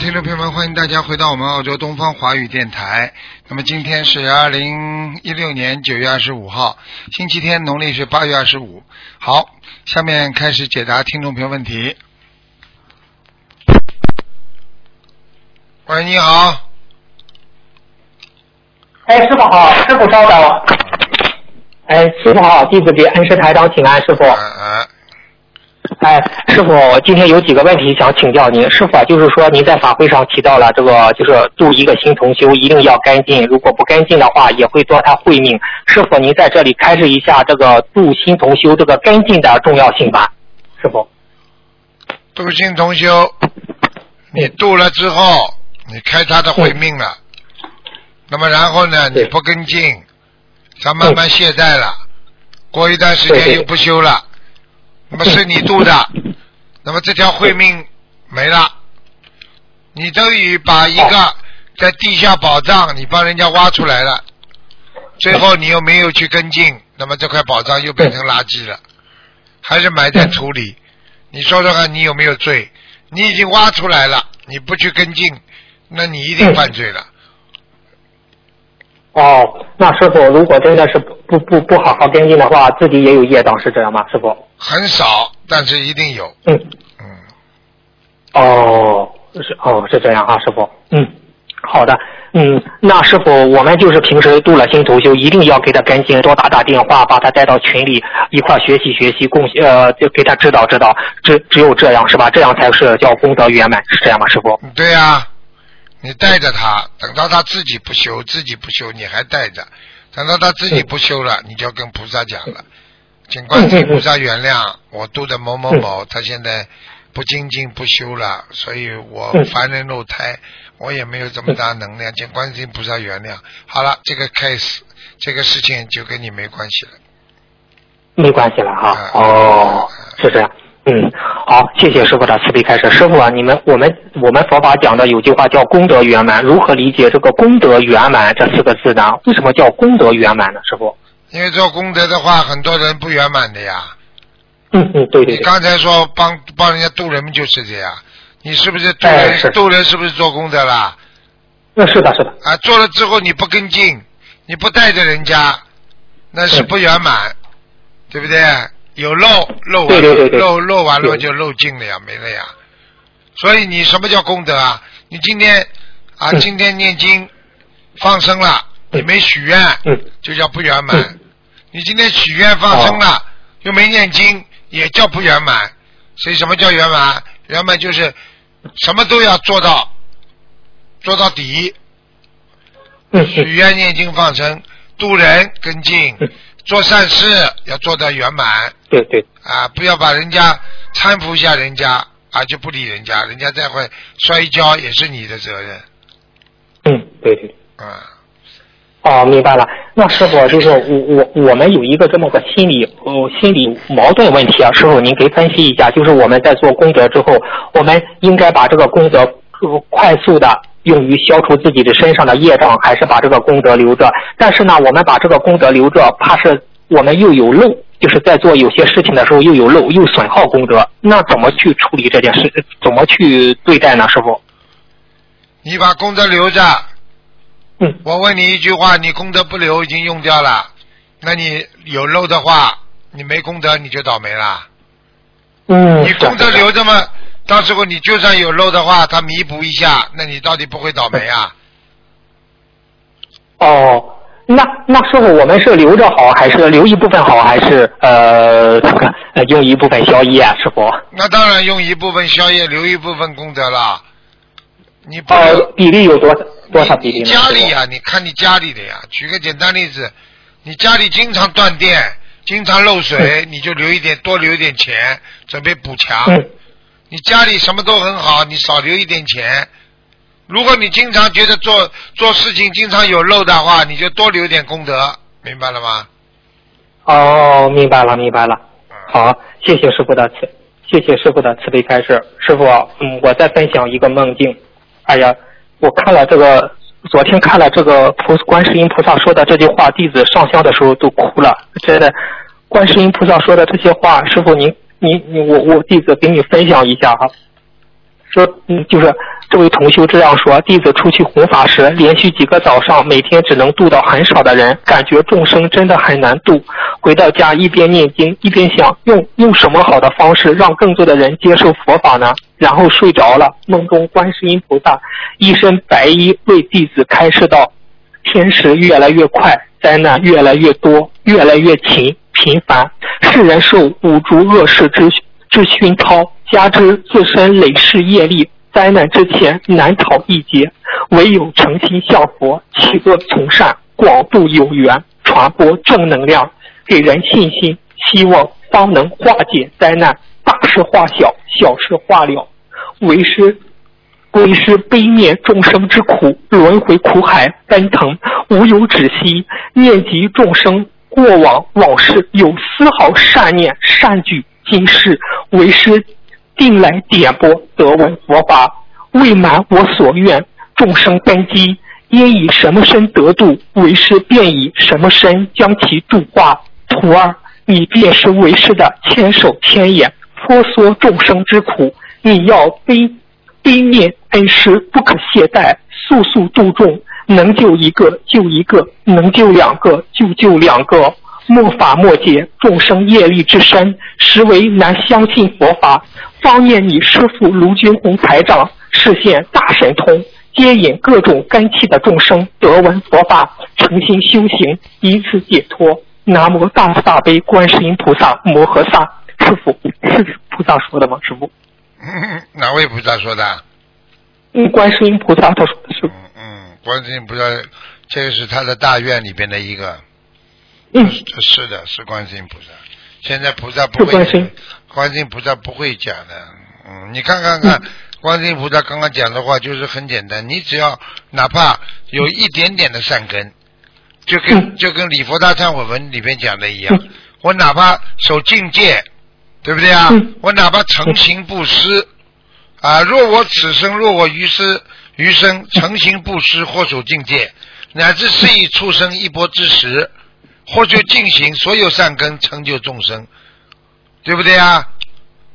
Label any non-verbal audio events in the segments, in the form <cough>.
听众朋友们，欢迎大家回到我们澳洲东方华语电台。那么今天是二零一六年九月二十五号，星期天，农历是八月二十五。好，下面开始解答听众朋友问题。喂，你好。哎，师傅好，师傅稍等。哎，师傅好，弟子给恩师台长请安，师傅。师傅，我今天有几个问题想请教您。师傅啊，就是说您在法会上提到了这个，就是度一个新同修一定要干净，如果不干净的话，也会夺他慧命。师傅，您在这里开示一下这个度新同修这个干净的重要性吧。师傅，度新同修，你度了之后，你开他的慧命了。那么然后呢，你不跟进，他慢慢懈怠了，过一段时间又不修了，那么是你度的，那么这条慧命没了，你等于把一个在地下宝藏你帮人家挖出来了，最后你又没有去跟进，那么这块宝藏又变成垃圾了，还是埋在土里，你说说看你有没有罪？你已经挖出来了，你不去跟进，那你一定犯罪了。哦，那师傅如果真的是不不不好好跟进的话，自己也有业障，是这样吗？师傅？很少，但是一定有。嗯。嗯，哦，是哦，是这样啊，师傅。嗯，好的。嗯，那师傅，我们就是平时度了心头修，一定要给他跟进多打打电话，把他带到群里一块学习学习，共呃，就给他指导指导，只只有这样是吧？这样才是叫功德圆满，是这样吗，师傅？对呀、你带着他，等到他自己不修，自己不修，你还带着，等到他自己不修了，你就要跟菩萨讲了，请观世音菩萨原谅我度的某某某，他现在不精进不修了，所以我嗯凡人肉胎，我也没有这么大能量，请观世音菩萨原谅。好了，这个 case 这个事情就跟你没关系了。没关系了哈。嗯哦，是这样。嗯，好，谢谢师傅的慈悲开示。师傅啊，你们我们我们佛法讲的有句话叫功德圆满，如何理解这个功德圆满这四个字呢？为什么叫功德圆满呢？师傅？因为做功德的话，很多人不圆满的呀。嗯嗯，对对对。你刚才说帮帮人家渡人就是这样，你是不是渡人、哎渡人是不是做功德啦？那是的，是的。啊，做了之后你不跟进，你不带着人家，那是嗯不圆满，对不对？有漏漏完对对对对漏漏完了就漏尽了呀，没了呀。所以你什么叫功德啊？你今天啊，嗯今天念经放生了，你嗯没许愿，嗯就叫不圆满。嗯你今天许愿放生了，又没念经，也叫不圆满。所以什么叫圆满？圆满就是什么都要做到，做到底。嗯许嗯愿、念经、放生、度人、跟进嗯，做善事要做到圆满对对，啊！不要把人家搀扶一下人家啊，就不理人家，人家再会摔跤也是你的责任嗯对对。啊。哦，明白了。那师傅就是我我我们有一个这么个心理呃心理矛盾问题啊，师傅您可以分析一下，就是我们在做功德之后，我们应该把这个功德呃快速的用于消除自己的身上的业障，还是把这个功德留着？但是呢，我们把这个功德留着，怕是我们又有漏，就是在做有些事情的时候又有漏，又损耗功德。那怎么去处理这件事？怎么去对待呢？师傅？你把功德留着，嗯我问你一句话，你功德不留已经用掉了，那你有漏的话，你没功德你就倒霉了。嗯，你功德留着嘛，到时候你就算有漏的话，他弥补一下，那你到底不会倒霉啊？哦，那那师傅，我们是留着好，还是留一部分好，还是呃这个呃用一部分消业啊？师傅？那当然用一部分宵夜，留一部分功德了。你比例有多多少比例？家里呀、师你看你家里的呀。举个简单例子，你家里经常断电，经常漏水，你就留一点，多留一点钱，准备补强。傅嗯你家里什么都很好，你少留一点钱。如果你经常觉得做做事情经常有漏的话，你就多留点功德，明白了吗？哦，明白了明白了。好，谢谢师傅的慈，谢谢师傅的慈悲开示。师傅，嗯，我再分享一个梦境。哎呀，我看了这个，昨天看了这个菩观世音菩萨说的这句话，弟子上香的时候都哭了。真的，观世音菩萨说的这些话，师傅您你你我我弟子给你分享一下哈。说，嗯，就是这位同修这样说：弟子出去弘法时，连续几个早上，每天只能度到很少的人，感觉众生真的很难度。回到家，一边念经，一边想用用什么好的方式让更多的人接受佛法呢？然后睡着了。梦中观世音菩萨一身白衣为弟子开示道：天时越来越快，灾难越来越多，越来越勤频繁，世人受五浊恶事之之熏陶。加之自身累世业力，灾难之前难逃一劫，唯有诚心向佛，弃恶从善，广度有缘，传播正能量，给人信心、希望，方能化解灾难，大事化小，小事化了。为师，为师悲念众生之苦，轮回苦海奔腾，无有止息。念及众生过往往事，有丝毫善念善举，今世为师。定来点拨得闻佛法，未满我所愿。众生根基，因以什么身得度？为师便以什么身将其度化。徒儿，你便是为师的千手千眼，婆娑众生之苦。你要悲悲念恩师，不可懈怠，速速度众，能救一个救一个，能救两个就救两个。莫法莫解，众生业力之深，实为难相信佛法。方念你师父卢军宏台长视线大神通，接引各种根器的众生得闻佛法，诚心修行，以此解脱。南无大慈大悲观世音菩萨摩诃萨。师傅是菩萨说的吗？师傅傅？<laughs> 哪位菩萨说的？嗯，观世音菩萨他说的是。嗯，观世音菩萨，这个是他的大愿里边的一个。嗯，是的，是观世音菩萨。现在菩萨不会，观世音菩萨不会讲的。嗯，你看看看，观世音菩萨刚刚讲的话就是很简单，你只要哪怕有一点点的善根，就跟就跟礼佛大忏悔文里边讲的一样，我哪怕守境界，对不对啊？我哪怕诚行布施啊，若我此生，若我余生余生诚行布施或守境界，乃至是以畜生一钵之时。或就进行所有善根成就众生，对不对啊？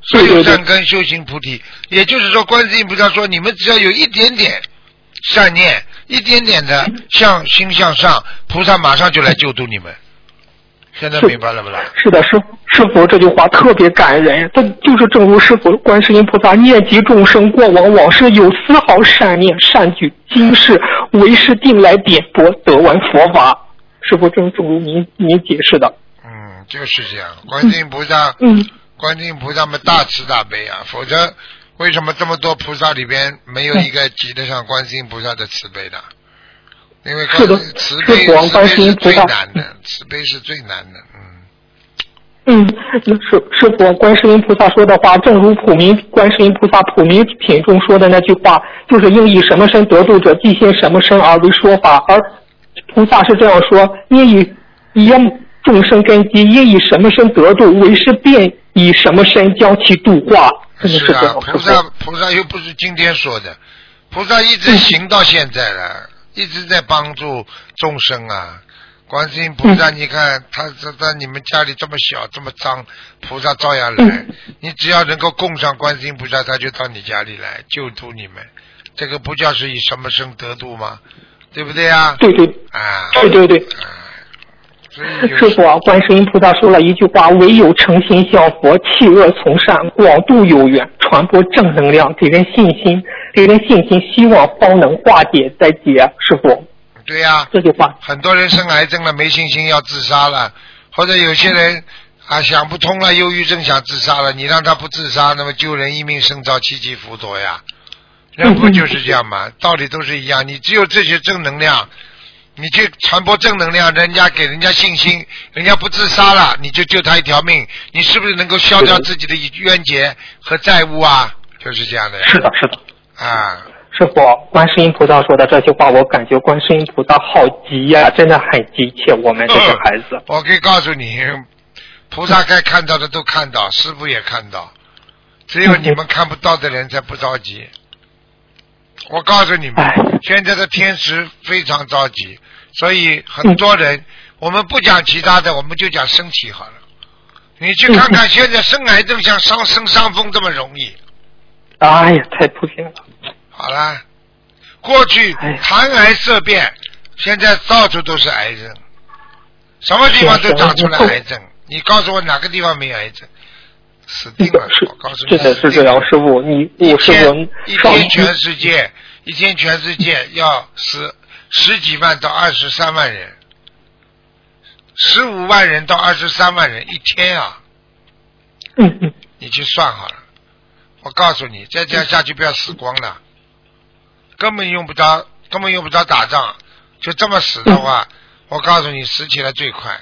所有善根修行菩提，也就是说，观世音菩萨说，你们只要有一点点善念，一点点的向心向上，菩萨马上就来救度你们。现在明白了不啦？是的，师师傅这句话特别感人，他就是正如师傅观世音菩萨念及众生过往往事有丝毫善念善举，今世为师定来点拨得闻佛法。是否正正如您您解释的？嗯，就是这样。观世音菩萨，嗯，观世音菩萨们大慈大悲啊，否则为什么这么多菩萨里边没有一个及得上观世音菩萨的慈悲的？因为是的，慈悲是最难的，慈悲是最难的，嗯。嗯，是是佛观世音菩萨说的话，正如普明观世音菩萨普明品中说的那句话，就是应以什么身得度者，即现什么身而为说法，而。菩萨是这样说：因以以众生根基，因以什么身得度，为师便以什么身将其度化。是啊，菩萨菩萨又不是今天说的，菩萨一直行到现在了，一直在帮助众生啊。观世音菩萨，你看他在在你们家里这么小这么脏，菩萨照样来。你只要能够供上观世音菩萨，他就到你家里来救度你们。这个不叫是以什么生得度吗？对不对呀？对对，啊，对对对。师傅啊，观世音菩萨说了一句话：“唯有诚心向佛，弃恶从善，广度有缘，传播正能量，给人信心，给人信心，希望方能化解灾劫。”师傅。对呀。这句话。很多人生癌症了，没信心要自杀了，或者有些人啊想不通了，忧郁症想自杀了，你让他不自杀，那么救人一命胜造七级浮屠呀。人不就是这样吗？道理都是一样。你只有这些正能量，你去传播正能量，人家给人家信心，人家不自杀了，你就救他一条命。你是不是能够消掉自己的冤结和债务啊？就是这样的。是的，是的。啊，师傅，观世音菩萨说的这些话，我感觉观世音菩萨好急呀，真的很急切。我们这些孩子，我可以告诉你，菩萨该看到的都看到，师傅也看到，只有你们看不到的人才不着急。我告诉你们哎，现在的天时非常着急，所以很多人，我们不讲其他的，我们就讲身体好了。你去看看，现在生癌症像伤生伤风这么容易。哎呀，太普遍了。好了，过去谈癌色变，现在到处都是癌症，什么地方都长出来癌症。你告诉我哪个地方没有癌症？死定了！是我告诉你，真的是这样，师傅，你一我师傅天一天全世界，一天全世界 <laughs> 要死十几万到二十三万人，十五万人到二十三万人一天啊！嗯嗯，你去算好了。我告诉你，再这样下去不要死光了，根本用不着，根本用不着打仗，就这么死的话，我告诉你，死起来最快。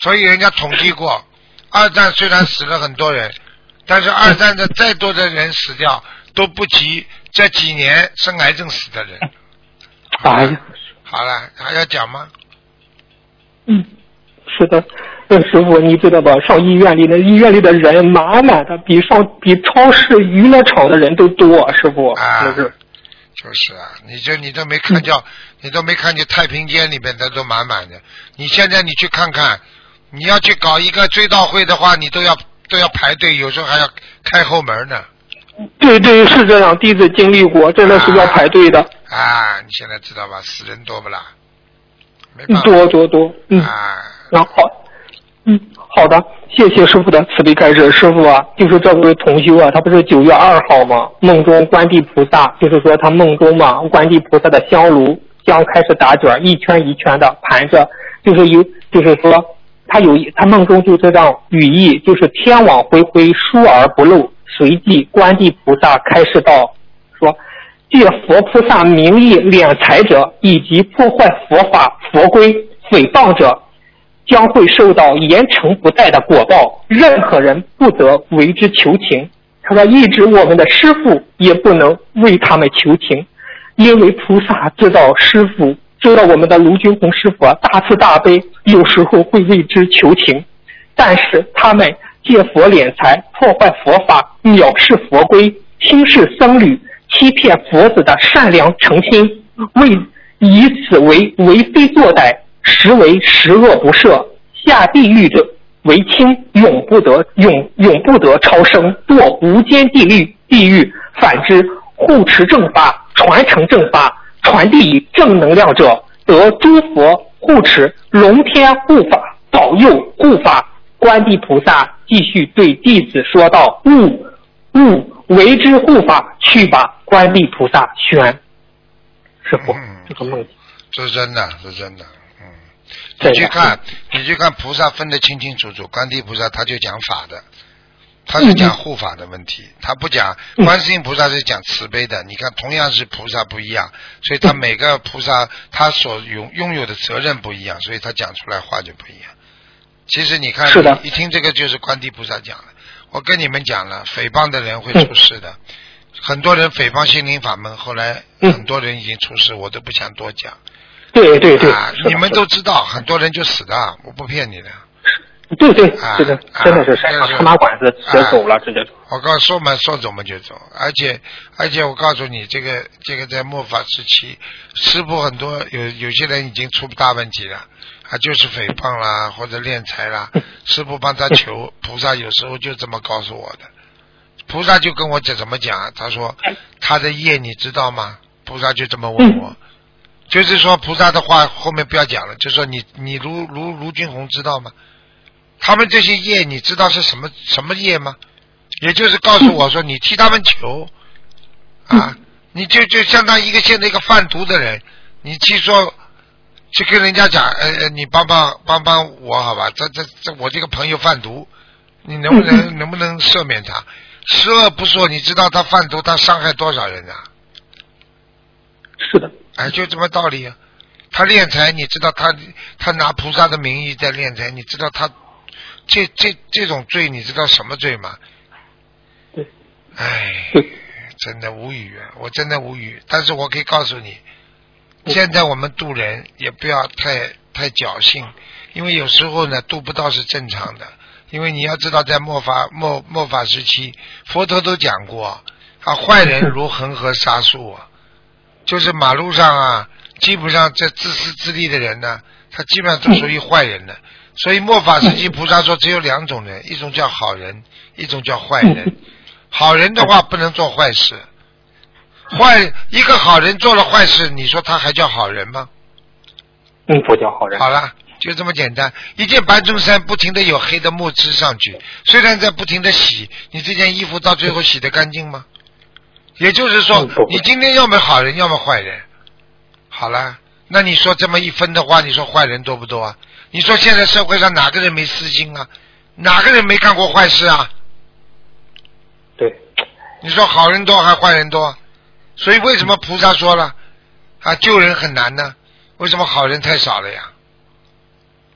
所以人家统计过，二战虽然死了很多人，但是二战的再多的人死掉，都不及这几年生癌症死的人。哎 <laughs> 呀，好了，还要讲吗？嗯，是的，呃，师傅，你知道吧？上医院里的医院里的人满满的，比上比超市、娱乐场的人都多，师傅，啊真是。就是啊，你这你都没看见，你都没看见太平间里面的都满满的。你现在你去看看，你要去搞一个追悼会的话，你都要都要排队，有时候还要开后门呢。对对，是这样，弟子经历过，真的是要排队的，啊，你现在知道吧？死人多不啦？没办法。多多多，嗯。啊，那好，嗯，好的，谢谢师傅的慈悲开示。师傅啊，就是这位同修啊，他不是九月二号吗，梦中观地菩萨，就是说他梦中嘛，观地菩萨的香炉将开始打卷，一圈一圈的盘着，就是有，就是说他有一他梦中就这样语意，就是天网恢恢，疏而不漏。随即观地菩萨开示道，说。借佛菩萨名义敛财者，以及破坏佛法佛规、诽谤者，将会受到严惩不贷的果报。任何人不得为之求情。他说，一直我们的师傅也不能为他们求情，因为菩萨知道师傅，知道我们的卢军红师傅大慈大悲，有时候会为之求情，但是他们借佛敛财，破坏佛法，藐视佛规，轻视僧侣。欺骗佛子的善良诚心，为以此为为非作歹，实为十恶不赦。下地狱者为轻，永不得永永不得超生，堕无间地狱。地狱反之，护持正法，传承正法，传递正能量者，得诸佛护持，龙天护法，保佑护法。观地菩萨继续对弟子说道：“悟悟。”为之护法，去吧！观地菩萨宣，师傅，嗯这个梦，这是真的，是真的。嗯，你去看，你去看菩萨分得清清楚楚，观地菩萨他就讲法的，他嗯是讲护法的问题，他不讲观世音菩萨是讲慈悲的。你看，同样是菩萨不一样，所以他每个菩萨他所拥拥有的责任不一样，所以他讲出来话就不一样。其实你看，一听这个就是观地菩萨讲的。我跟你们讲了，诽谤的人会出事的。很多人诽谤心灵法门，后来嗯很多人已经出事，我都不想多讲。对对对，啊，你们都知道，很多人就死的，我不骗你的。对对，啊这个啊真的是山上这是他妈管子直接走了，直接走。我告诉说嘛，说走嘛就走，而且而且我告诉你，这个这个在末法时期，师傅很多有有些人已经出大问题了，啊，就是诽谤啦或者敛财啦，<laughs> 师傅帮他求 <laughs> 菩萨，有时候就这么告诉我的，菩萨就跟我讲怎么讲，他说他的业你知道吗？菩萨就这么问我，就是说菩萨的话后面不要讲了，就说你你卢卢卢俊红知道吗？他们这些业你知道是什么什么业吗？也就是告诉我说，你替他们求啊，你就就相当于一个现在一个贩毒的人，你去说去跟人家讲，呃呃，你帮帮帮帮我好吧？这这这我这个朋友贩毒，你能不能能不能赦免他？十恶不赦，你知道他贩毒他伤害多少人啊？是的，哎，就这么道理啊。他敛财，你知道他他拿菩萨的名义在敛财，你知道他这这这种罪，你知道什么罪吗？对，哎，<laughs> 真的无语啊！我真的无语。但是我可以告诉你，现在我们渡人也不要太太侥幸，因为有时候呢渡不到是正常的。因为你要知道，在末法末末法时期，佛陀都讲过，啊，坏人 <laughs> 如恒河沙数啊，就是马路上啊，基本上这自私自利的人呢，他基本上都属于 <laughs> 坏人的。所以末法时期，菩萨说只有两种人，<laughs> 一种叫好人，一种叫坏人。好人的话不能做坏事，坏一个好人做了坏事，你说他还叫好人吗？嗯，不叫好人。好了。就这么简单，一件白衬衫不停的有黑的墨汁上去，虽然在不停的洗，你这件衣服到最后洗得干净吗？也就是说，你今天要么好人，要么坏人。好了，那你说这么一分的话，你说坏人多不多啊？你说现在社会上哪个人没私心啊？哪个人没干过坏事啊？对。你说好人多还坏人多？所以为什么菩萨说了啊救人很难呢？为什么好人太少了呀？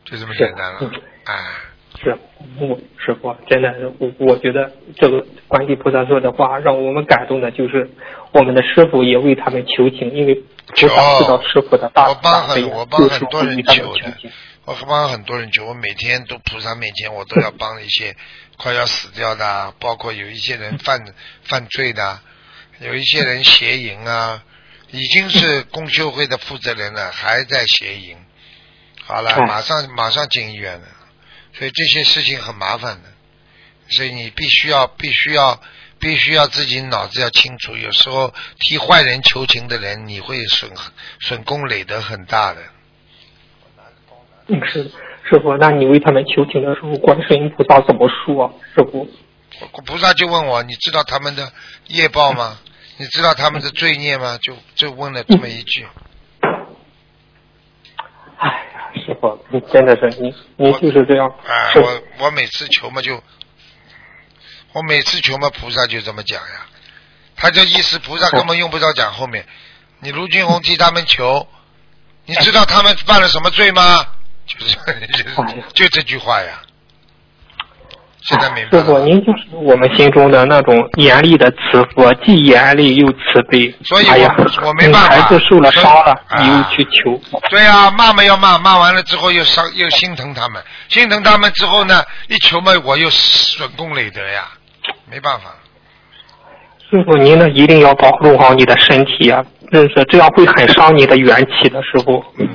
就这么简单了，哎，是，我师傅真的，我我觉得这个观世菩萨说的话让我们感动的，就是我们的师傅也为他们求情，因为菩萨知道师傅的大大悲，我帮很多人求的，我帮很多人求，我每天都菩萨面前，我都要帮一些快要死掉的，<laughs> 包括有一些人犯犯罪的，有一些人邪淫啊，已经是公修会的负责人了，<laughs> 还在邪淫。好了，马上马上进医院了，所以这些事情很麻烦的，所以你必须要必须要必须要自己脑子要清楚，有时候替坏人求情的人，你会损损功累德很大的。嗯，是师傅，那你为他们求情的时候，观世音菩萨怎么说？师傅，菩萨就问我，你知道他们的业报吗？<laughs> 你知道他们的罪孽吗？就就问了这么一句。哎呀。师傅，你真的是你，你就是这样。哎，我我每次求嘛就，我每次求嘛菩萨就这么讲呀，他这意思菩萨根本用不着讲后面。你卢俊宏替他们求，你知道他们犯了什么罪吗？就是就这句话呀。现在明白。师傅，您就是我们心中的那种严厉的慈父，既严厉又慈悲。所以我我没办法。孩子受了伤了，你又去求。对啊，骂嘛要骂，骂完了之后又伤又心疼他们，心疼他们之后呢，一求嘛我又损功累德呀，没办法。师傅，您呢一定要保护好你的身体啊，认识这样会很伤你的元气的，师傅。嗯。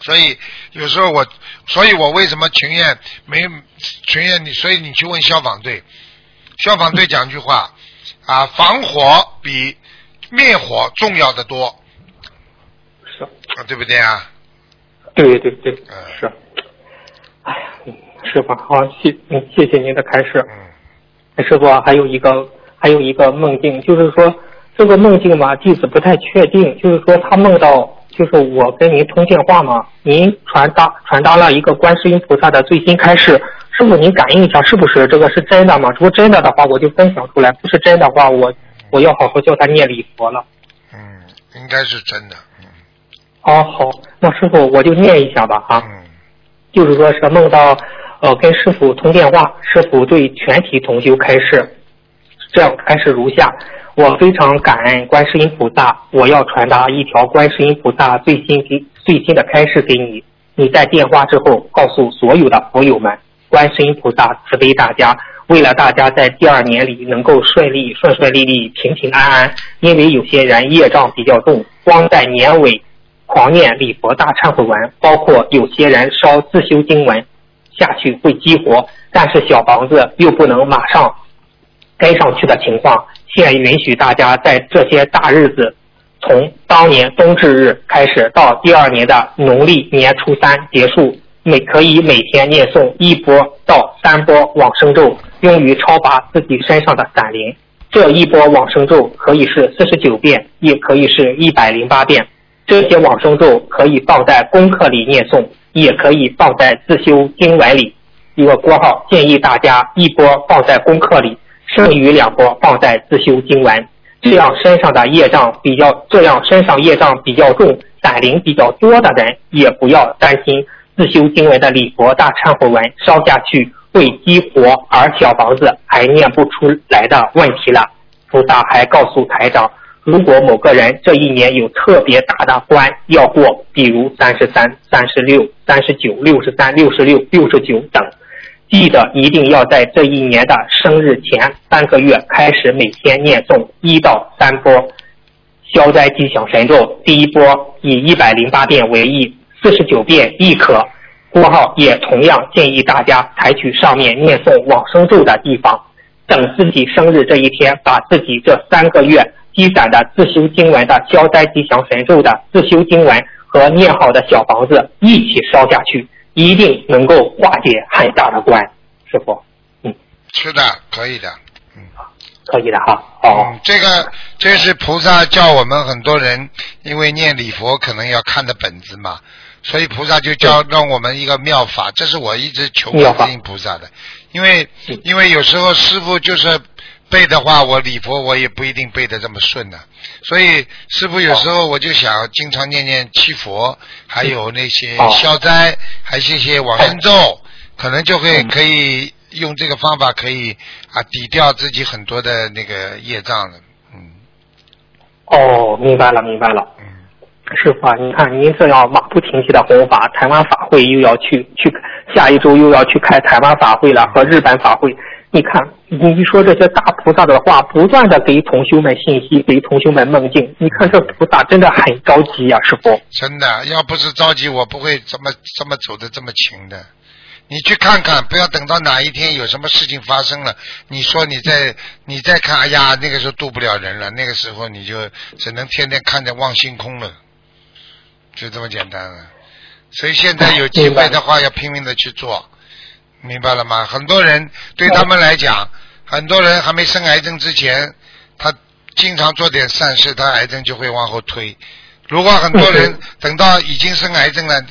所以有时候我，所以我为什么情愿没情愿你？所以你去问消防队，消防队 <laughs> 讲句话啊，防火比灭火重要的多。是啊，对不对啊？对对对，嗯，是。哎呀，师傅，好谢，嗯，谢谢您的开示。嗯。师傅还有一个还有一个梦境，就是说这个梦境嘛，弟子不太确定，就是说他梦到。就是我跟您通电话嘛，您传达传达了一个观世音菩萨的最新开示，师傅您感应一下是不是这个是真的吗？如果真的的话，我就分享出来；不是真的话，我我要好好教他念礼佛了。嗯，应该是真的。嗯。哦，好，那师傅我就念一下吧啊。嗯。就是说是梦到呃跟师傅通电话，师傅对全体同修开示，这样开示如下。我非常感恩观世音菩萨，我要传达一条观世音菩萨最新给最新的开示给你。你在电话之后告诉所有的朋友们，观世音菩萨慈悲大家，为了大家在第二年里能够顺利顺顺利利平平安安。因为有些人业障比较重，光在年尾狂念礼佛大忏悔文，包括有些人烧自修经文下去会激活，但是小房子又不能马上跟上去的情况。便允许大家在这些大日子，从当年冬至日开始到第二年的农历年初三结束，每可以每天念诵一波到三波往生咒，用于超拔自己身上的散灵。这一波往生咒可以是四十九遍，也可以是一百零八遍。这些往生咒可以放在功课里念诵，也可以放在自修经文里。一个括号建议大家一波放在功课里。剩余两波放在自修经文，这样身上的业障比较，这样身上业障比较重、胆灵比较多的人，也不要担心自修经文的礼佛大忏悔文烧下去会激活，而小房子还念不出来的问题了。菩萨还告诉台长，如果某个人这一年有特别大的关要过，比如三十三、三十六、三十九、六十三、六十六、六十九等，记得一定要在这一年的生日前三个月开始每天念诵一到三波消灾吉祥神咒，第一波以一百零八遍为宜，四十九遍亦可。括号也同样建议大家采取上面念诵往生咒的地方，等自己生日这一天，把自己这三个月积攒的自修经文的消灾吉祥神咒的自修经文和念好的小房子一起烧下去，一定能够化解很大的关。师傅，嗯，是的，可以的。嗯可以的哈。哦，嗯，这个这是菩萨叫我们很多人，因为念礼佛可能要看的本子嘛，所以菩萨就教让我们一个妙法，这是我一直求观世音菩萨的，因为因为有时候师傅就是背的话，我礼佛我也不一定背的这么顺的，所以师傅有时候我就想经常念念七佛，还有那些哦消灾，还有一些往生咒，可能就会嗯。可以用这个方法可以啊抵掉自己很多的那个业障了，嗯。哦，明白了，明白了。嗯。师傅啊，你看您这样马不停蹄的弘法，台湾法会又要去去，下一周又要去开台湾法会了和日本法会。你看，你一说这些大菩萨的话，不断的给同修们信息，给同修们梦境。你看这菩萨真的很着急呀、师傅。真的，要不是着急，我不会这么这么走的这么勤的。你去看看，不要等到哪一天有什么事情发生了，你说你再你再看，哎呀，那个时候渡不了人了，那个时候你就只能天天看着望星空了，就这么简单了。所以现在有机会的话，要拼命的去做，明白了吗？很多人对他们来讲，很多人还没生癌症之前，他经常做点善事，他癌症就会往后推。如果很多人等到已经生癌症了，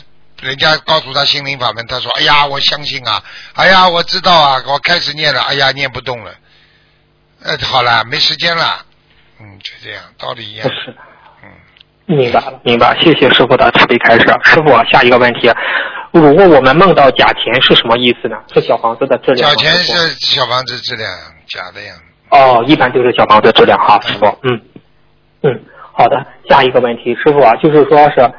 人家告诉他心灵法门，他说：“哎呀，我相信啊，哎呀，我知道啊，我开始念了，哎呀，念不动了，呃，好了，没时间了，嗯，就这样，道理一样。嗯，明白了，明白。谢谢师傅的慈悲开示。师傅，下一个问题，如果我们梦到假钱是什么意思呢？是小房子的质量吗？小钱是小房子质量假的呀，哦，一般都是小房子质量哈，师傅。嗯嗯，好的。下一个问题，师傅啊，就是说是，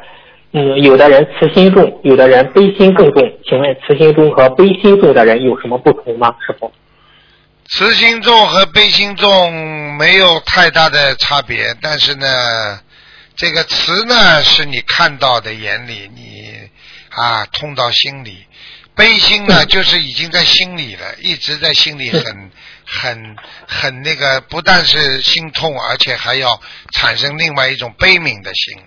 嗯，有的人慈心重，有的人悲心更重。请问慈心重和悲心重的人有什么不同吗？师傅？慈心重和悲心重没有太大的差别，但是呢，这个慈呢是你看到的眼里，你啊痛到心里；悲心呢 <laughs> 就是已经在心里了，一直在心里很 <laughs> 很很那个，不但是心痛，而且还要产生另外一种悲悯的心。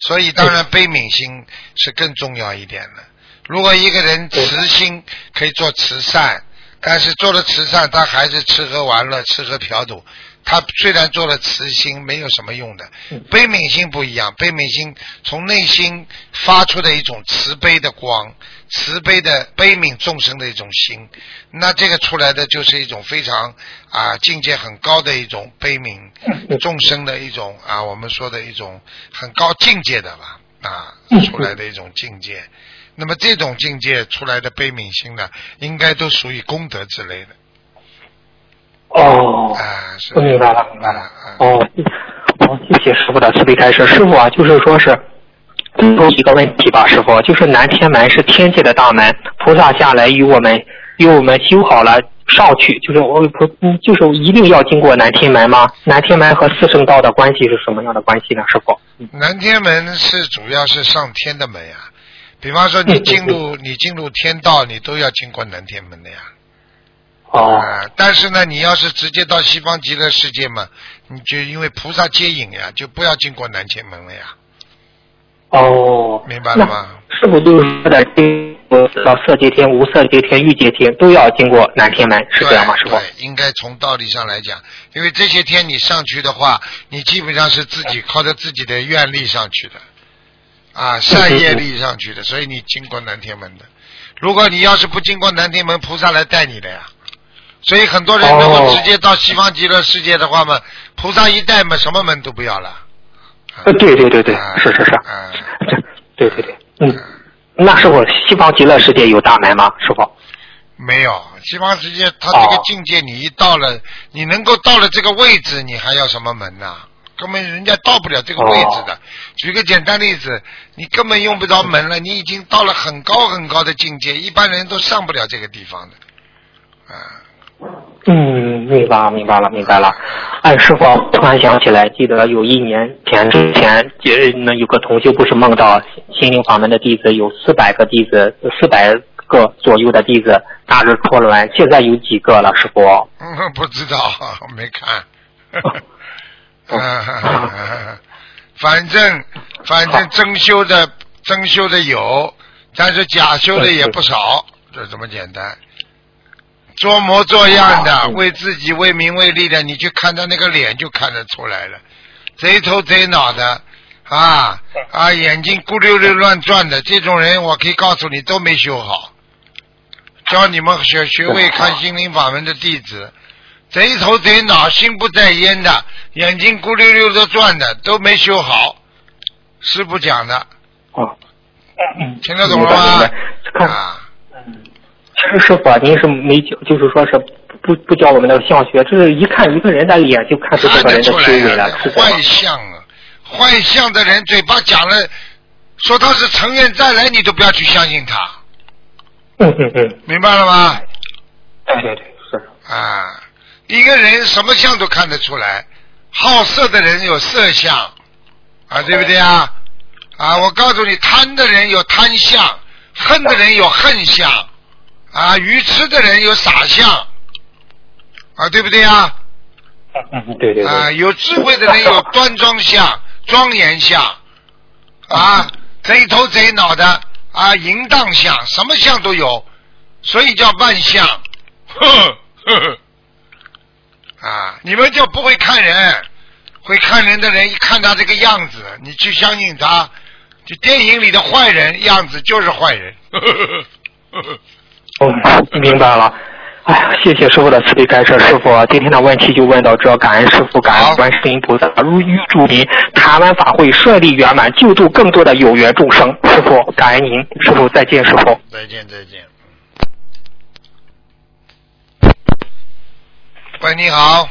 所以当然悲悯心是更重要一点的。如果一个人慈心可以做慈善，但是做了慈善，他还是吃喝玩乐、吃喝嫖赌。他虽然做了慈心，没有什么用的。悲悯心不一样，悲悯心从内心发出的一种慈悲的光，慈悲的悲悯众生的一种心，那这个出来的就是一种非常啊境界很高的一种悲悯众生的一种啊我们说的一种很高境界的吧啊出来的一种境界。那么这种境界出来的悲悯心呢，应该都属于功德之类的哦，我明白了，明白了啊啊。哦，哦，谢谢师傅的慈悲开示。师傅啊，就是说是最后一个问题吧，师傅，就是南天门是天界的大门，菩萨下来与我们与我们修好了上去，就是我菩嗯，就是一定要经过南天门吗？南天门和四圣道的关系是什么样的关系呢，师傅？南天门是主要是上天的门呀，比方说你进入你进入天道，你都要经过南天门的呀。哦，啊，但是呢，你要是直接到西方极乐世界嘛，你就因为菩萨接引呀，就不要经过南天门了呀，哦，明白了吗？那是不是就是说的经过到色界天、无色界天、欲界天都要经过南天门，是这样吗，师傅？对对，应该从道理上来讲，因为这些天你上去的话，你基本上是自己靠着自己的愿力上去的，啊，善业力上去的，所以你经过南天门的。如果你要是不经过南天门，菩萨来带你的呀。所以很多人如果直接到西方极乐世界的话嘛，菩萨一带嘛，什么门都不要了。呃，对对对对啊，是是是，啊这对对对，嗯，那师傅，西方极乐世界有大门吗？师傅？没有，西方世界它这个哦境界，你一到了，你能够到了这个位置，你还要什么门呐、根本人家到不了这个位置的。举个简单例子，你根本用不着门了，你已经到了很高很高的境界，一般人都上不了这个地方的。啊，嗯，明白了，明白了，明白了。哎，师傅，突然想起来，记得有一年前之前，呃，那有个同修不是梦到心灵法门的弟子有四百个弟子，四百个左右的弟子大致错乱，现在有几个了，师傅？嗯，不知道，没看。<laughs> <laughs> 反正反正真修的真修的有，但是假修的也不少，就这么简单。做模作样的，为自己为名为利的，你去看他那个脸就看得出来了，贼头贼脑的啊啊，眼睛咕溜溜乱转的，这种人我可以告诉你都没修好。教你们学学会看心灵法门的弟子，贼头贼脑、心不在焉的，眼睛咕溜溜的转的都没修好。师傅讲的，哦，听得懂了吗？啊。其实师傅，您是没教，就是说是不不教我们那个相学，就是一看一个人的脸就看出这个人的修为了。坏相啊，坏相的人嘴巴讲了，说他是成愿再来，你都不要去相信他。嗯嗯嗯，明白了吗？对对对，是。啊，一个人什么相都看得出来，好色的人有色相，啊，对不对啊？啊，我告诉你，贪的人有贪相，恨的人有恨相。啊，愚痴的人有傻相，啊，对不对呀？嗯，对对对。啊，有智慧的人有端庄相、<laughs> 庄严相，啊，贼头贼脑的啊，淫荡相，什么相都有，所以叫万相。呵呵。啊，你们就不会看人，会看人的人一看他这个样子，你去相信他，就电影里的坏人样子就是坏人。呵呵呵。哦，明白了。哎呀，谢谢师傅的慈悲开示，师傅今天的问题就问到这，感恩师傅，感恩观世音菩萨，如预祝您台湾法会顺利圆满，救助更多的有缘众生。师傅，感恩您，师傅再见，师傅。再见，再见。喂，你好。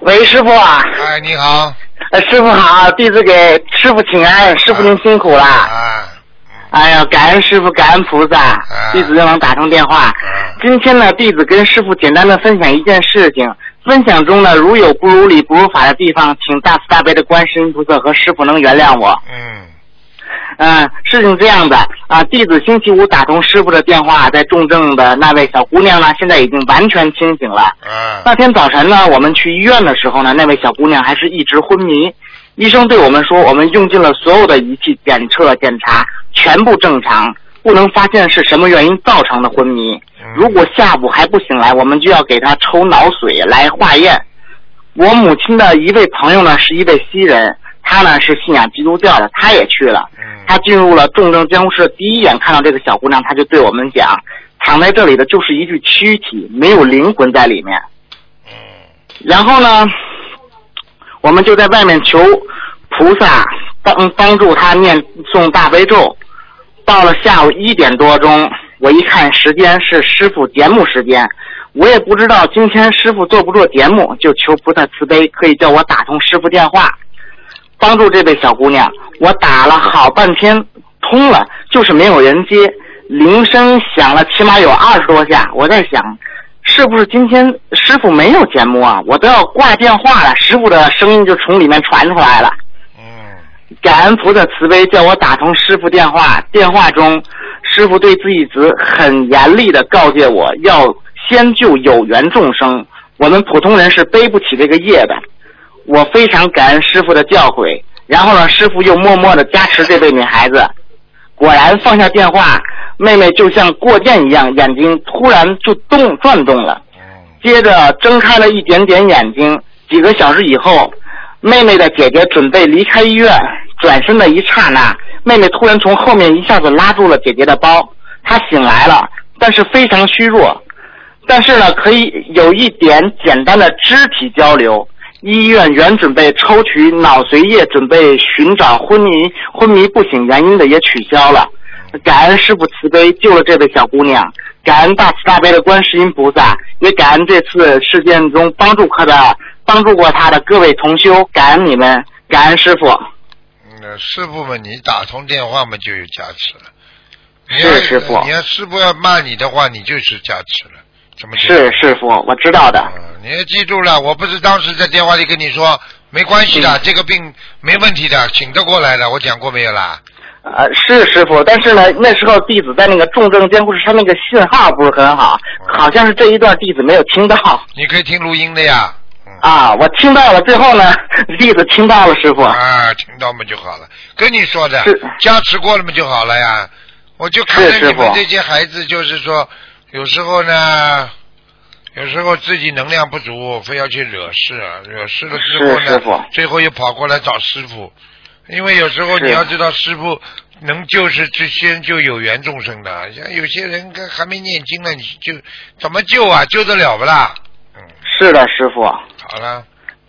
喂，师傅啊。哎，你好。哎，师傅好，弟子给师傅请安，师傅您辛苦了。啊。哎呀，感恩师傅，感恩菩萨，弟子又能打通电话。今天呢，弟子跟师傅简单的分享一件事情。分享中呢，如有不如理、不如法的地方，请大慈大悲的观世音菩萨和师傅能原谅我。嗯。嗯，事情这样的啊，弟子星期五打通师傅的电话，在重症的那位小姑娘呢，现在已经完全清醒了。嗯。那天早晨呢，我们去医院的时候呢，那位小姑娘还是一直昏迷。医生对我们说，我们用尽了所有的仪器检测检查，全部正常，不能发现是什么原因造成的昏迷。如果下午还不醒来，我们就要给他抽脑髓来化验。我母亲的一位朋友呢，是一位西人，他呢是信仰基督教的，他也去了。他进入了重症监护室，第一眼看到这个小姑娘，他就对我们讲：躺在这里的就是一具躯体，没有灵魂在里面。然后呢？我们就在外面求菩萨帮帮助他念诵大悲咒。到了下午一点多钟，我一看时间是师傅节目时间，我也不知道今天师傅做不做节目，就求菩萨慈悲，可以叫我打通师傅电话，帮助这位小姑娘。我打了好半天，通了，就是没有人接，铃声响了起码有二十多下，我在想。是不是今天师傅没有节目啊？我都要挂电话了，师傅的声音就从里面传出来了。感恩菩萨慈悲，叫我打通师傅电话。电话中，师傅对自己子很严厉的告诫我要先救有缘众生，我们普通人是背不起这个业的。我非常感恩师傅的教诲。然后呢，师傅又默默的加持这位女孩子。果然放下电话。妹妹就像过电一样，眼睛突然就动转动了，接着睁开了一点点眼睛。几个小时以后，妹妹的姐姐准备离开医院，转身的一刹那，妹妹突然从后面一下子拉住了姐姐的包。她醒来了，但是非常虚弱，但是呢，可以有一点简单的肢体交流。医院原准备抽取脑髓液，准备寻找昏迷昏迷不醒原因的也取消了。感恩师傅慈悲救了这位小姑娘，感恩大慈大悲的观世音菩萨，也感恩这次事件中帮助她的帮助过他的各位同修，感恩你们，感恩师傅。嗯，师傅们，你打通电话嘛就有加持了。你是师傅你要师傅要骂你的话，你就是加持了，怎么是师傅，我知道的。嗯，你要记住了，我不是当时在电话里跟你说没关系的，嗯这个病没问题的，请得过来的，我讲过没有啦？呃，是师傅，但是呢，那时候弟子在那个重症监护室，他那个信号不是很好，好像是这一段弟子没有听到你可以听录音的呀。嗯。啊，我听到了，最后呢，<laughs> 弟子听到了师傅。啊，听到嘛就好了，跟你说的，加持过了嘛就好了呀。我就看着你们这些孩子，就是说，有时候呢，有时候自己能量不足，非要去惹事，惹事了之后是师傅呢，最后又跑过来找师傅，因为有时候你要知道，师傅能救是之先就有缘众生的，像有些人跟还没念经呢，你就怎么救啊？救得了不啦？嗯，是的，师傅。好了，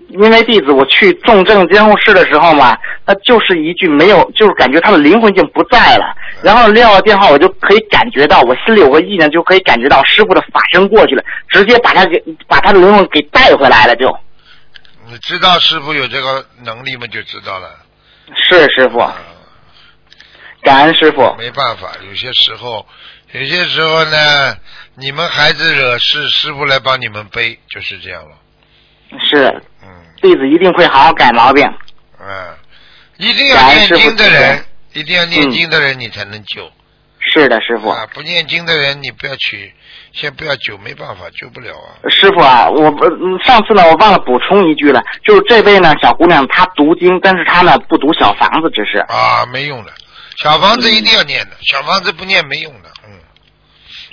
因为弟子我去重症监护室的时候嘛，他就是一句没有，就是感觉他的灵魂已经不在了。然后撂了电话，我就可以感觉到，我心里有个意念，就可以感觉到师傅的法身过去了，直接把他给把他的灵魂给带回来了，就你知道师傅有这个能力吗？就知道了。是师傅，啊感恩师傅。没办法，有些时候，有些时候呢，你们孩子惹事，师傅来帮你们背，就是这样了。是嗯弟子一定会好好改毛病。嗯，一定要念经的人，一定要念经的人，你才能救。是的，师傅。啊，不念经的人，你不要去，先不要救，没办法，救不了啊。师傅啊，我上次呢，我忘了补充一句了，就是这位呢小姑娘她读经，但是她呢不读小房子，只是啊，没用的，小房子一定要念的，小房子不念没用的。嗯，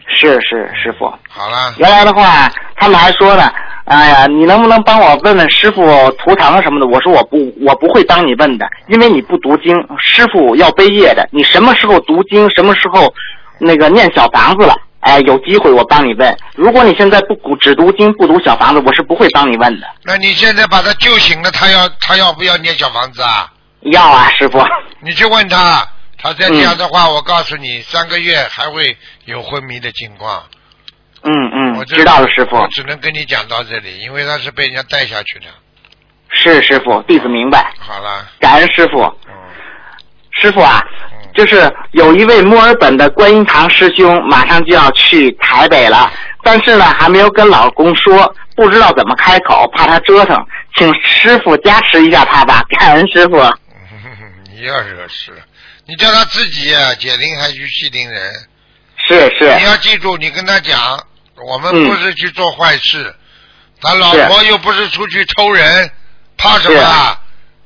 是是师傅。好了，原来的话，他们还说呢，哎呀，你能不能帮我问问师傅图腾什么的？我说我不，我不会帮你问的，因为你不读经，师傅要背业的。你什么时候读经，什么时候那个念小房子了？哎，有机会我帮你问。如果你现在不只读经不读小房子，我是不会帮你问的。那你现在把他救醒了，他要他要不要念小房子啊？要啊，师傅。你去问他，他再这样的嗯话，我告诉你，三个月还会有昏迷的情况。嗯嗯，我知道了，师傅我。只能跟你讲到这里，因为他是被人家带下去的。是师傅，弟子明白，好了，感恩师傅。嗯师傅啊，嗯，就是有一位墨尔本的观音堂师兄马上就要去台北了，但是呢还没有跟老公说，不知道怎么开口，怕他折腾，请师傅加持一下他吧，感恩师傅。<laughs> 你要惹事，你叫他自己啊，解铃还须系铃人。是是你要记住，你跟他讲，我们嗯不是去做坏事，他老婆又不是出去偷人，怕什么啊？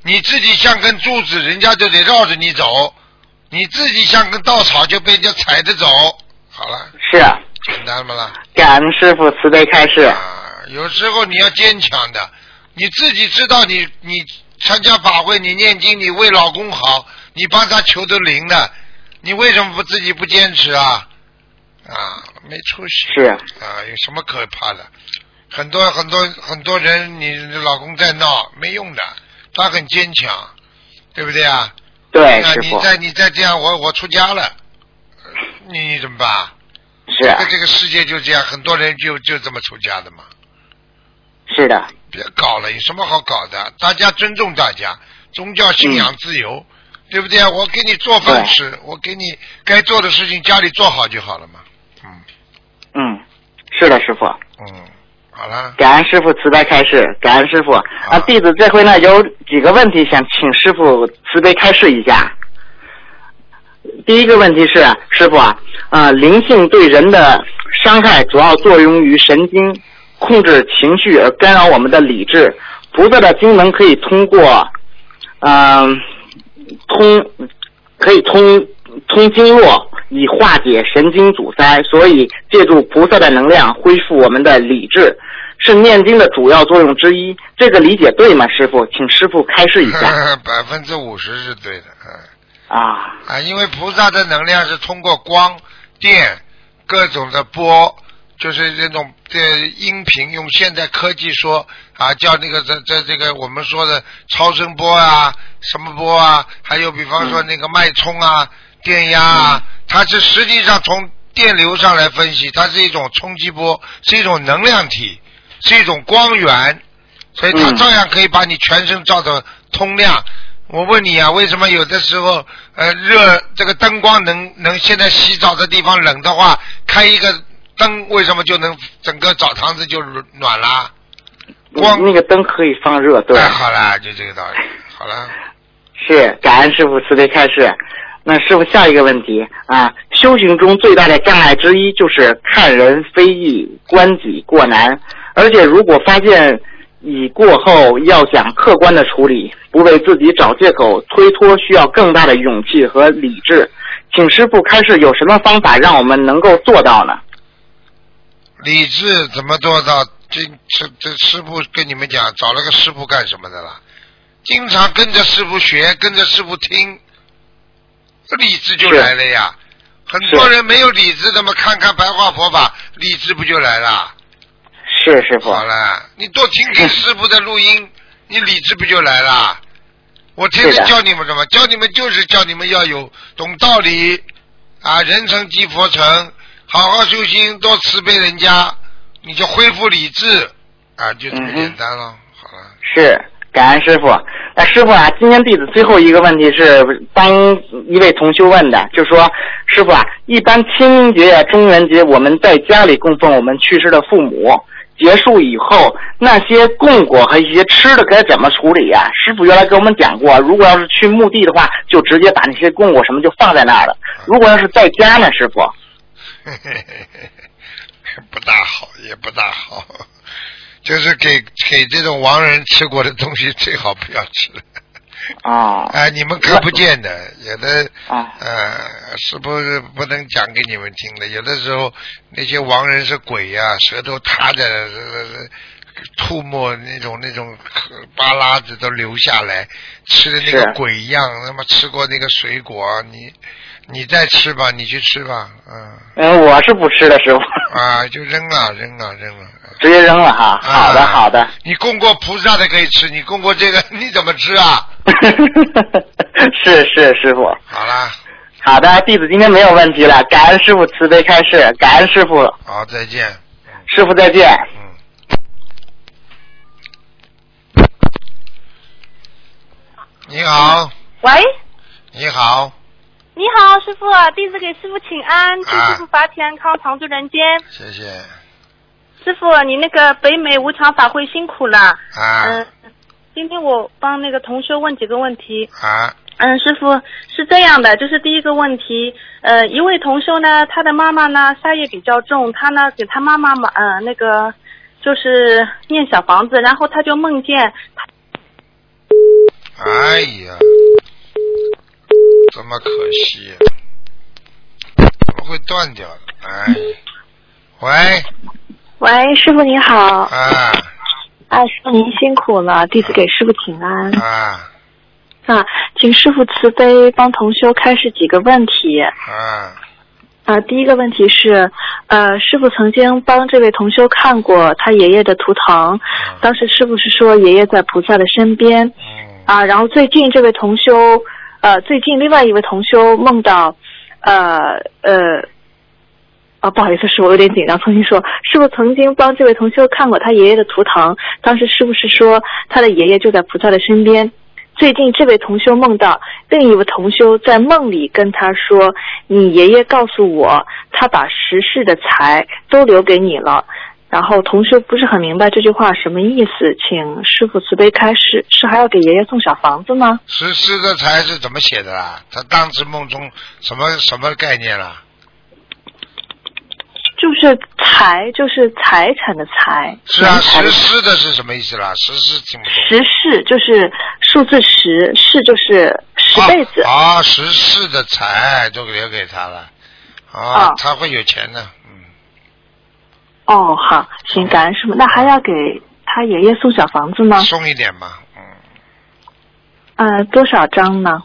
你自己像根柱子，人家就得绕着你走；你自己像根稻草，就被人家踩着走。好了，是，简单不啦？感恩师傅慈悲开示。啊，有时候你要坚强的，你自己知道你你参加法会，你念经，你为老公好，你帮他求都灵的，你为什么不自己不坚持啊？啊，没出息。是啊，有什么可怕的？很多很多很多人，你老公在闹没用的，他很坚强，对不对啊？对，你再你再这样，我我出家了，你你怎么办？是这个这个世界就这样，很多人就就这么出家的嘛。是的，别搞了，有什么好搞的？大家尊重大家，宗教信仰自由，对不对啊？我给你做饭吃，我给你该做的事情家里做好就好了嘛。嗯嗯，是的，师傅。嗯，好了，感恩师傅慈悲开示，感恩师傅啊！弟子这回呢有几个问题想请师傅慈悲开示一下。第一个问题是，师傅啊，啊，灵性对人的伤害主要作用于神经，控制情绪而干扰我们的理智。菩萨的经能可以通过，嗯、通可以通通经络以化解神经阻塞，所以借助菩萨的能量恢复我们的理智，是念经的主要作用之一。这个理解对吗，师傅？请师傅开示一下。百分之五十是对的，嗯。啊，啊，因为菩萨的能量是通过光、电、各种的波，就是这种这音频，用现代科技说啊，叫那个这这这个我们说的超声波啊，什么波啊，还有比方说那个脉冲啊、电压啊，它是实际上从电流上来分析，它是一种冲击波，是一种能量体，是一种光源。所以它嗯照样可以把你全身照得通亮。我问你啊，为什么有的时候呃热这个灯光能能现在洗澡的地方冷的话，开一个灯为什么就能整个澡堂子就暖啦？光那个灯可以放热，对。哎，好了，就这个道理。好了，是，感恩师傅慈悲开示。那师傅下一个问题啊，修行中最大的障碍之一就是看人非议，观己过难。而且如果发现已过后，要想客观的处理，不为自己找借口推脱，需要更大的勇气和理智。请师傅开示有什么方法让我们能够做到呢？理智怎么做到？这这这师傅跟你们讲，找了个师傅干什么的了？经常跟着师傅学，跟着师傅听，理智就来了呀。很多人没有理智的嘛，看看白话佛法，理智不就来了？是师傅。好了，你多听听师傅的录音，你理智不就来了？我天天教你们什么？教你们就是教你们要有懂道理啊，人成即佛成，好好修心，多慈悲人家，你就恢复理智啊，就这么简单了。好了，是，感恩师傅。那师傅啊，今天弟子最后一个问题是帮一位同修问的，就说师傅啊，一般清明节、中元节，我们在家里供奉我们去世的父母，结束以后，那些供果和一些吃的该怎么处理呀、师傅原来跟我们讲过，如果要是去墓地的话，就直接把那些供果什么就放在那儿了。如果要是在家呢，师傅？不大好，也不大好，就是给给这种亡人吃过的东西最好不要吃。啊，<laughs> 哎，你们看不见的，有的啊呃，是不是不能讲给你们听的？有的时候那些亡人是鬼呀、舌头塌着，呃呃吐沫那种那种巴拉子都流下来，吃的那个鬼一样。那么吃过那个水果，你你再吃吧，你去吃吧，嗯嗯，我是不吃的，师傅，啊，就扔了扔了扔了。直接扔了哈。好的，啊好的。你供过菩萨的可以吃，你供过这个 <laughs> 你怎么吃啊？<laughs> 是是，师傅。好啦，好的，弟子今天没有问题了，感恩师傅慈悲开示，感恩师傅，好，再见。师傅再见。嗯。你好，喂，你好，你好，师傅，弟子给师傅请安，祝啊师傅法体安康，常驻人间。谢谢师傅，你那个北美无偿法会辛苦了。啊嗯，今天我帮那个同学问几个问题。啊嗯，师傅是这样的，就是第一个问题，呃，一位同修呢，他的妈妈呢杀业比较重，他呢给他妈妈嘛，呃，那个就是念小房子，然后他就梦见哎呀，这么可惜呀、怎么会断掉的？哎，喂，喂，师傅您好，啊。啊，师傅您辛苦了，弟子给师傅请安。啊。啊，请师傅慈悲帮同修开示几个问题。啊。啊。第一个问题是，呃，师傅曾经帮这位同修看过他爷爷的图腾，当时师傅是说爷爷在菩萨的身边嗯。啊，然后最近这位同修，呃，最近另外一位同修梦到，呃呃。啊，不好意思，师傅有点紧张，重新说。师傅曾经帮这位同修看过他爷爷的图腾，当时师傅是说他的爷爷就在菩萨的身边。最近这位同修梦到另一位同修在梦里跟他说：“你爷爷告诉我，他把十世的财都留给你了。”然后同修不是很明白这句话什么意思，请师傅慈悲开示，是还要给爷爷送小房子吗？十世的财是怎么写的啦？他当时梦中什么什么概念啦？就是财，就是财产的财，是啊，实施的是什么意思啦？实施听不懂。十世就是数字十，世就是十辈子。啊，啊十世的财都留给他了，啊，啊他会有钱的，嗯，哦，好，行，感恩师傅。那还要给他爷爷送小房子吗？送一点吧，嗯，呃，多少张呢？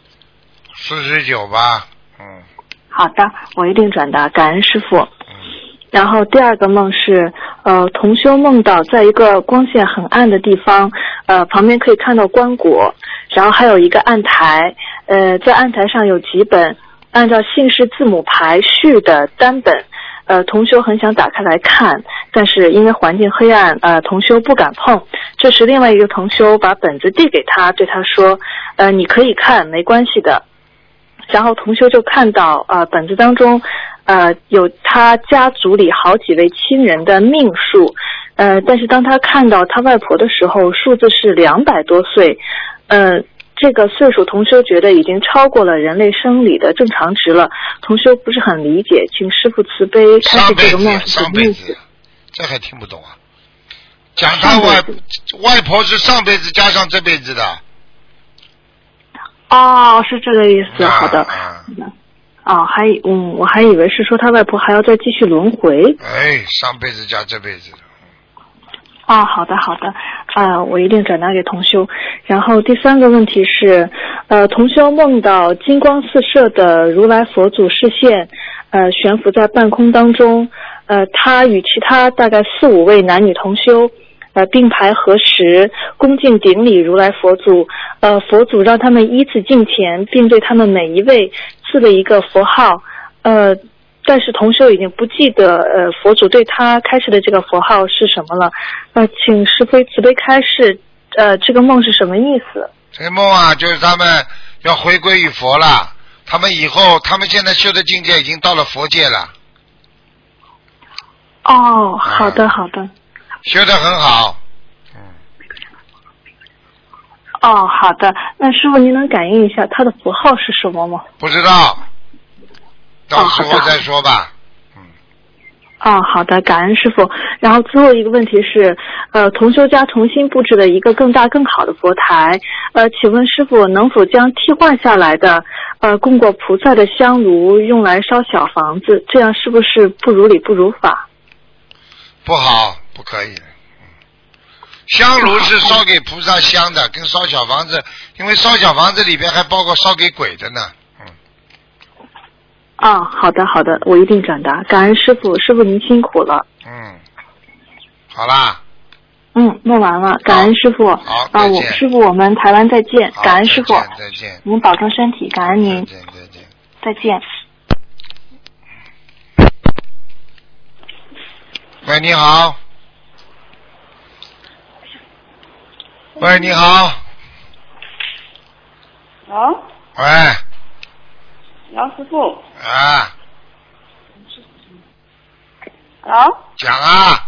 四十九吧，嗯好的，我一定转达，感恩师傅。然后第二个梦是，呃，同修梦到在一个光线很暗的地方，呃，旁边可以看到棺椁，然后还有一个案台，呃，在案台上有几本按照姓氏字母排序的单本，呃，同修很想打开来看，但是因为环境黑暗，呃，同修不敢碰。这时，另外一个同修把本子递给他，对他说：“呃，你可以看，没关系的。”然后同修就看到，呃，本子当中，呃，有他家族里好几位亲人的命数，呃，但是当他看到他外婆的时候，数字是两百多岁，呃。这个岁数，同修觉得已经超过了人类生理的正常值了。同修不是很理解，请师傅慈悲开示这个梦是什么意思？这还听不懂啊？讲他外外婆是上辈子加上这辈子的。哦，是这个意思。好的。哦，还嗯，我还以为是说他外婆还要再继续轮回。哎，上辈子加这辈子的。啊，好的好的，啊，我一定转达给同修。然后第三个问题是，呃，同修梦到金光四射的如来佛祖视线，呃，悬浮在半空当中，呃，他与其他大概四五位男女同修，呃，并排合十，恭敬顶礼如来佛祖，呃，佛祖让他们依次敬前，并对他们每一位赐的一个佛号，呃。但是同修已经不记得，呃，佛祖对他开示的这个佛号是什么了？呃，请师非慈悲开示，呃，这个梦是什么意思？这个梦啊，就是他们要回归于佛了。他们以后，他们现在修的境界已经到了佛界了。哦，好的，好的。修的很好。嗯。哦，好的。那师傅，您能感应一下他的符号是什么吗？不知道。到时候再说吧。嗯。哦，好的，感恩师傅。然后最后一个问题是，呃，同修家重新布置了一个更大更好的佛台，呃，请问师傅能否将替换下来的呃供过菩萨的香炉用来烧小房子？这样是不是不如理不如法？不好，不可以。香炉是烧给菩萨香的，<laughs> 跟烧小房子，因为烧小房子里边还包括烧给鬼的呢。嗯啊，好的好的，我一定转达。感恩师傅，师傅您辛苦了。嗯，好啦。嗯，弄完了，感恩师傅。好，啊，我师傅，我们台湾再见。感恩师傅。再见。您保重身体，感恩您。再见再见。再见。喂，你好。喂，你好。哦。喂。姚师傅。啊。好。讲啊。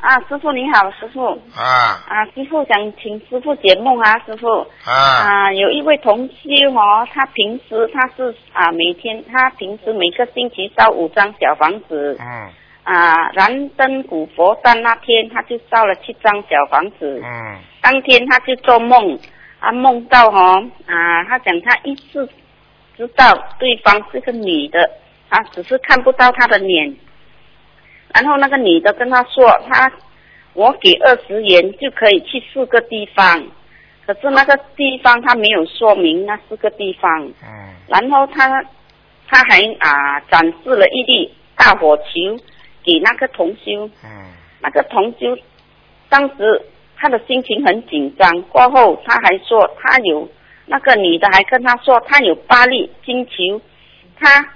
啊，师傅你好，师傅。啊。啊，师傅想请师傅解梦啊，师傅。啊。啊，有一位同修哦，他平时他是啊，每天他平时每个星期烧五张小房子。嗯。啊，燃灯古佛诞那天，他就烧了七张小房子。嗯。当天他就做梦，啊，梦到哦，啊，他讲他一次。知道对方是个女的，他只是看不到她的脸。然后那个女的跟他说：“他我给二十元就可以去四个地方，可是那个地方他没有说明那四个地方。”嗯。然后他他还啊展示了一粒大火球给那个同修。嗯。那个同修当时他的心情很紧张，过后他还说他有。那个女的还跟他说，他有八粒金球，他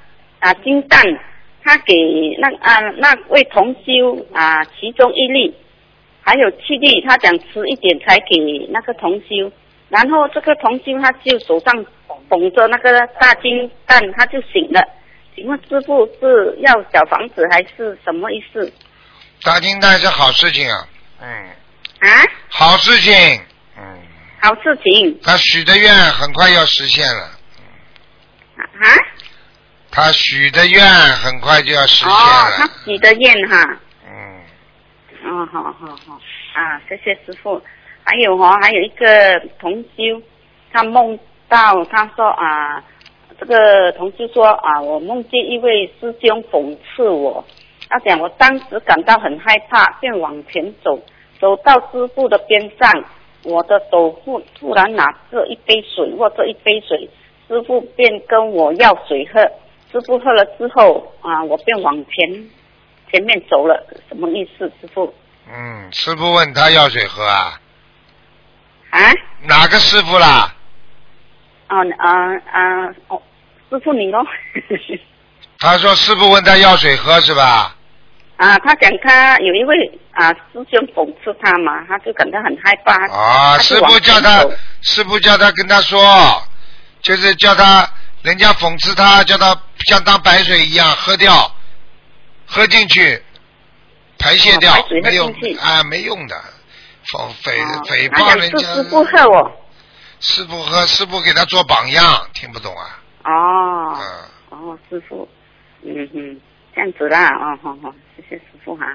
啊金蛋，他给那啊那位同修啊其中一粒，还有七粒，他想吃一点才给那个同修，然后这个同修他就手上捧着那个大金蛋，他就醒了。请问师傅是要小房子还是什么意思？大金蛋是好事情啊。嗯。啊？好事情。嗯。好事情。他许的愿很快要实现了。啊？他许的愿很快就要实现了。哦，他许的愿哈。嗯。哦，好好好啊！谢谢师傅。还有哦，还有一个同修，他梦到他说啊，这个同修说啊，我梦见一位师兄讽刺我，他讲我当时感到很害怕，便往前走，走到师傅的边上。我的手忽突然拿着一杯水，握着一杯水，师傅便跟我要水喝。师傅喝了之后啊，我便往前前面走了。什么意思，师傅？嗯，师傅问他要水喝啊？啊？哪个师傅啦？啊，啊啊哦，师傅你哦。<laughs> 他说师傅问他要水喝是吧？啊，他讲他有一位啊师兄讽刺他嘛，他就感到很害怕。啊，师傅叫他，师傅叫他跟他说，就是叫他，人家讽刺他，叫他像当白水一样喝掉，喝进去，排泄掉，没有啊，没用的，讽诽哦诽谤人家。师傅喝我。师傅和师傅给他做榜样，听不懂啊？哦。嗯。哦，师傅，嗯哼，这样子啦，哦，好好，傅哈。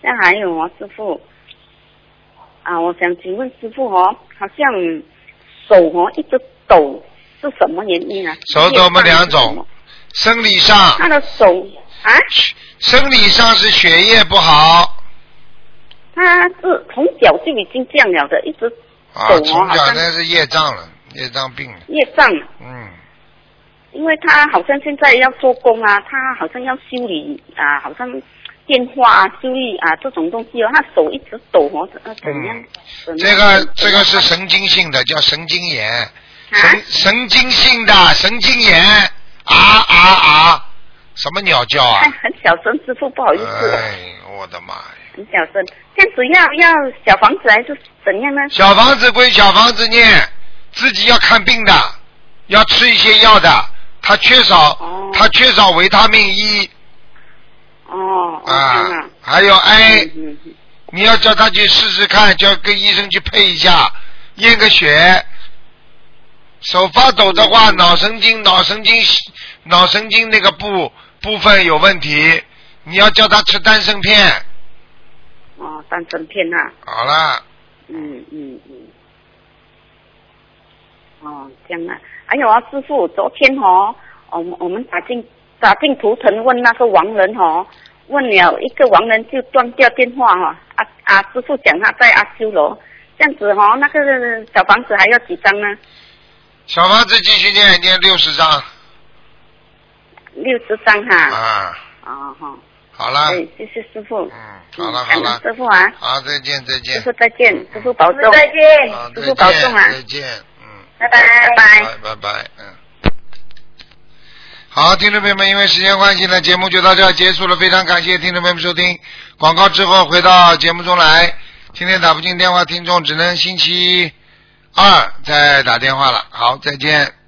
那还有啊，师傅，啊，我想请问师傅哦，好像手哦一直抖，是什么原因啊？手抖嘛两种。生理上，他的手啊，生理上是血液不好。他是从小就已经这样了的，一直啊，抖哦，从小那是业障了，业障病了，业障。嗯，因为他好像现在要做工啊，他好像要修理啊，好像电话啊、修理啊这种东西哦，他手一直抖哦，呃怎样？这个这个是神经性的，叫神经炎，啊神神经性的神经炎，啊啊啊，什么鸟叫啊哎，？很小声，师傅不好意思，哎，我的妈呀！很小声。这样子要要小房子还是怎样呢？小房子归小房子念，自己要看病的，要吃一些药的。他缺少，哦他缺少维他命 E 哦，啊还有 A，你要叫他去试试看，叫跟医生去配一下，验个血。手发抖的话，脑神经、脑神经、脑神经那个部部分有问题，你要叫他吃丹参片。哦，丹参片啊，好了，嗯嗯嗯，哦，这样啊。还有啊，师傅，昨天哦，我们我们打进打进图腾问那个亡人哦，问了一个亡人就断掉电话哈、啊啊，师傅讲他在阿修罗，这样子哦，那个小房子还要几张呢？小房子继续念，念六十张六十张哈。啊，哦好，好了，哎，谢谢师傅。嗯，好了好了，师傅啊，好，再见再见师，傅再见，师傅保重。再见，好，师傅保重啊再见，嗯。拜拜拜拜。拜拜拜，嗯。好，听众朋友们，因为时间关系呢，节目就到这结束了。非常感谢听众朋友们收听。广告之后回到节目中来。今天打不进电话，听众只能星期二再打电话了。好，再见。